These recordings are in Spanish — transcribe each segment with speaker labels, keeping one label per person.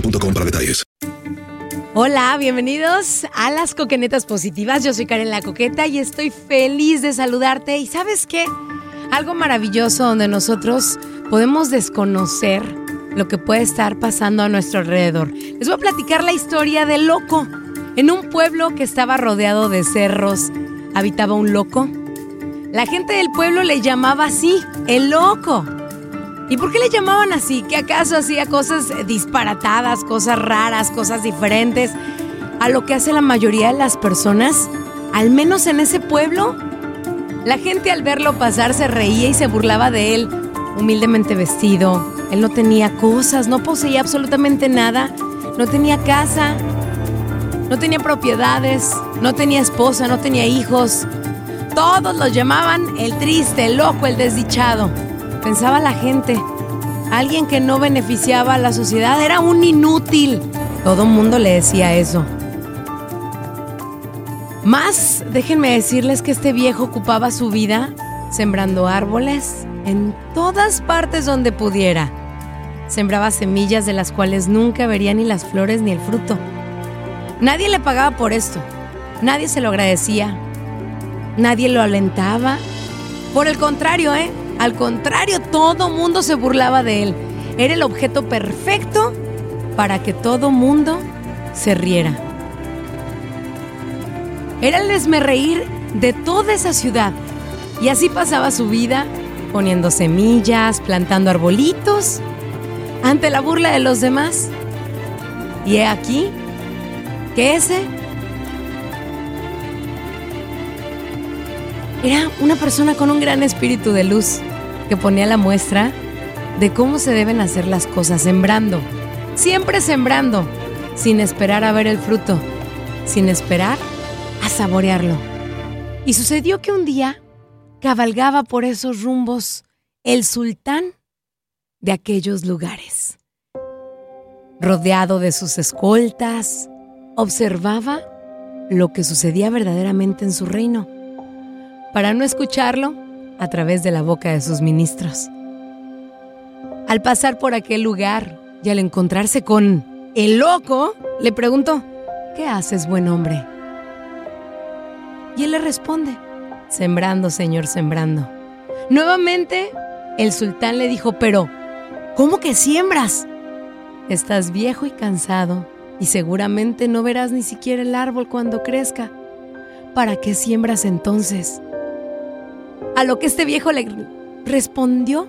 Speaker 1: para detalles.
Speaker 2: Hola, bienvenidos a las Coquenetas Positivas. Yo soy Karen La Coqueta y estoy feliz de saludarte. ¿Y sabes qué? Algo maravilloso donde nosotros podemos desconocer lo que puede estar pasando a nuestro alrededor. Les voy a platicar la historia del loco. En un pueblo que estaba rodeado de cerros, habitaba un loco. La gente del pueblo le llamaba así, el loco. ¿Y por qué le llamaban así? ¿Que acaso hacía cosas disparatadas, cosas raras, cosas diferentes a lo que hace la mayoría de las personas? Al menos en ese pueblo. La gente al verlo pasar se reía y se burlaba de él, humildemente vestido. Él no tenía cosas, no poseía absolutamente nada, no tenía casa, no tenía propiedades, no tenía esposa, no tenía hijos. Todos lo llamaban el triste, el loco, el desdichado pensaba la gente. Alguien que no beneficiaba a la sociedad era un inútil. Todo el mundo le decía eso. Más, déjenme decirles que este viejo ocupaba su vida sembrando árboles en todas partes donde pudiera. Sembraba semillas de las cuales nunca vería ni las flores ni el fruto. Nadie le pagaba por esto. Nadie se lo agradecía. Nadie lo alentaba. Por el contrario, ¿eh? Al contrario, todo mundo se burlaba de él. Era el objeto perfecto para que todo mundo se riera. Era el desmerreír de toda esa ciudad. Y así pasaba su vida, poniendo semillas, plantando arbolitos, ante la burla de los demás. Y he aquí que ese Era una persona con un gran espíritu de luz que ponía la muestra de cómo se deben hacer las cosas, sembrando, siempre sembrando, sin esperar a ver el fruto, sin esperar a saborearlo. Y sucedió que un día cabalgaba por esos rumbos el sultán de aquellos lugares. Rodeado de sus escoltas, observaba lo que sucedía verdaderamente en su reino para no escucharlo a través de la boca de sus ministros. Al pasar por aquel lugar y al encontrarse con el loco, le preguntó, ¿qué haces, buen hombre? Y él le responde, sembrando, señor, sembrando. Nuevamente, el sultán le dijo, pero, ¿cómo que siembras? Estás viejo y cansado y seguramente no verás ni siquiera el árbol cuando crezca. ¿Para qué siembras entonces? A lo que este viejo le respondió,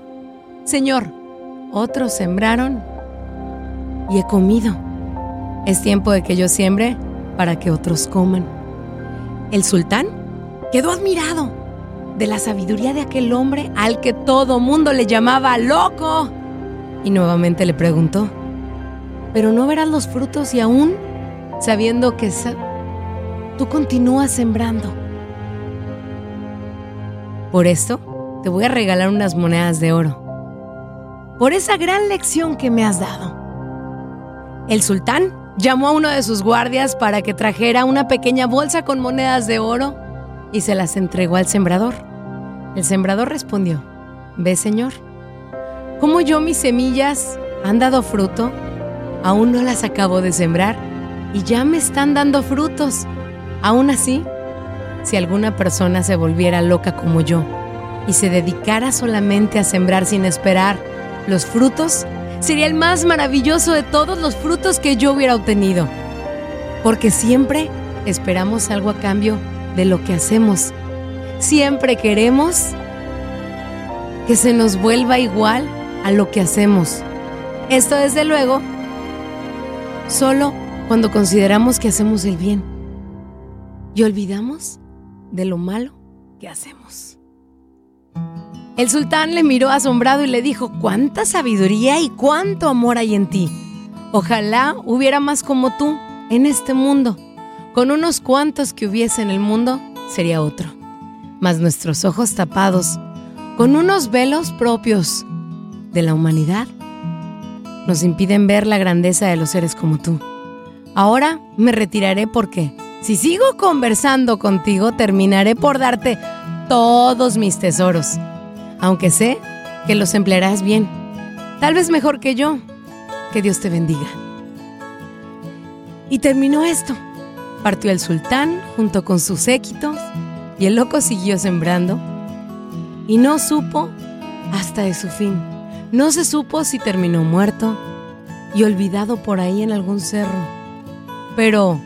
Speaker 2: Señor, otros sembraron y he comido. Es tiempo de que yo siembre para que otros coman. El sultán quedó admirado de la sabiduría de aquel hombre al que todo mundo le llamaba loco. Y nuevamente le preguntó, ¿pero no verás los frutos y aún sabiendo que tú continúas sembrando? Por esto, te voy a regalar unas monedas de oro. Por esa gran lección que me has dado. El sultán llamó a uno de sus guardias para que trajera una pequeña bolsa con monedas de oro y se las entregó al sembrador. El sembrador respondió, Ve Señor, como yo mis semillas han dado fruto, aún no las acabo de sembrar y ya me están dando frutos. Aún así, si alguna persona se volviera loca como yo y se dedicara solamente a sembrar sin esperar los frutos, sería el más maravilloso de todos los frutos que yo hubiera obtenido. Porque siempre esperamos algo a cambio de lo que hacemos. Siempre queremos que se nos vuelva igual a lo que hacemos. Esto desde luego solo cuando consideramos que hacemos el bien y olvidamos de lo malo que hacemos. El sultán le miró asombrado y le dijo, cuánta sabiduría y cuánto amor hay en ti. Ojalá hubiera más como tú en este mundo. Con unos cuantos que hubiese en el mundo, sería otro. Mas nuestros ojos tapados, con unos velos propios de la humanidad, nos impiden ver la grandeza de los seres como tú. Ahora me retiraré porque, si sigo conversando contigo, terminaré por darte todos mis tesoros aunque sé que los emplearás bien, tal vez mejor que yo. Que Dios te bendiga. Y terminó esto. Partió el sultán junto con sus séquitos y el loco siguió sembrando y no supo hasta de su fin. No se supo si terminó muerto y olvidado por ahí en algún cerro. Pero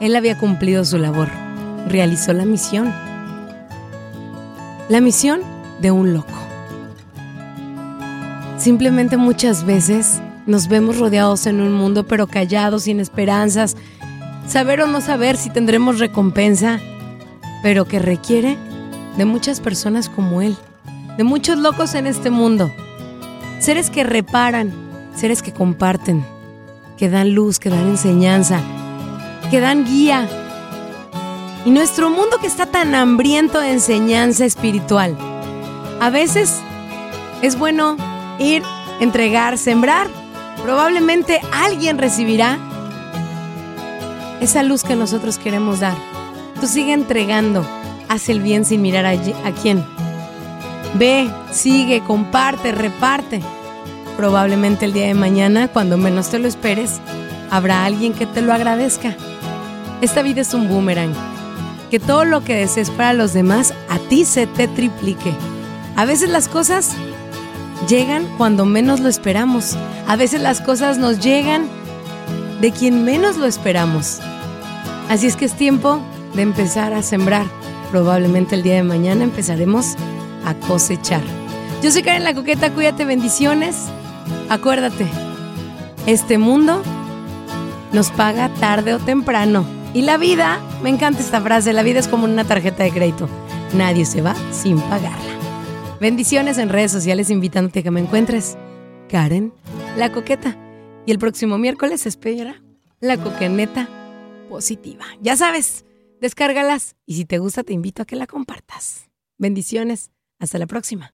Speaker 2: él había cumplido su labor, realizó la misión. La misión de un loco. Simplemente muchas veces nos vemos rodeados en un mundo pero callados, sin esperanzas, saber o no saber si tendremos recompensa, pero que requiere de muchas personas como él, de muchos locos en este mundo, seres que reparan, seres que comparten, que dan luz, que dan enseñanza, que dan guía. Y nuestro mundo que está tan hambriento de enseñanza espiritual, a veces es bueno ir, entregar, sembrar. Probablemente alguien recibirá esa luz que nosotros queremos dar. Tú sigue entregando, haz el bien sin mirar a, a quién. Ve, sigue, comparte, reparte. Probablemente el día de mañana, cuando menos te lo esperes, habrá alguien que te lo agradezca. Esta vida es un boomerang. Que todo lo que desees para los demás a ti se te triplique. A veces las cosas llegan cuando menos lo esperamos. A veces las cosas nos llegan de quien menos lo esperamos. Así es que es tiempo de empezar a sembrar. Probablemente el día de mañana empezaremos a cosechar. Yo soy Karen La Coqueta, cuídate, bendiciones. Acuérdate, este mundo nos paga tarde o temprano. Y la vida, me encanta esta frase, la vida es como una tarjeta de crédito. Nadie se va sin pagarla. Bendiciones en redes sociales invitándote a que me encuentres. Karen, la coqueta. Y el próximo miércoles espera la coqueneta positiva. Ya sabes, descárgalas y si te gusta te invito a que la compartas. Bendiciones. Hasta la próxima.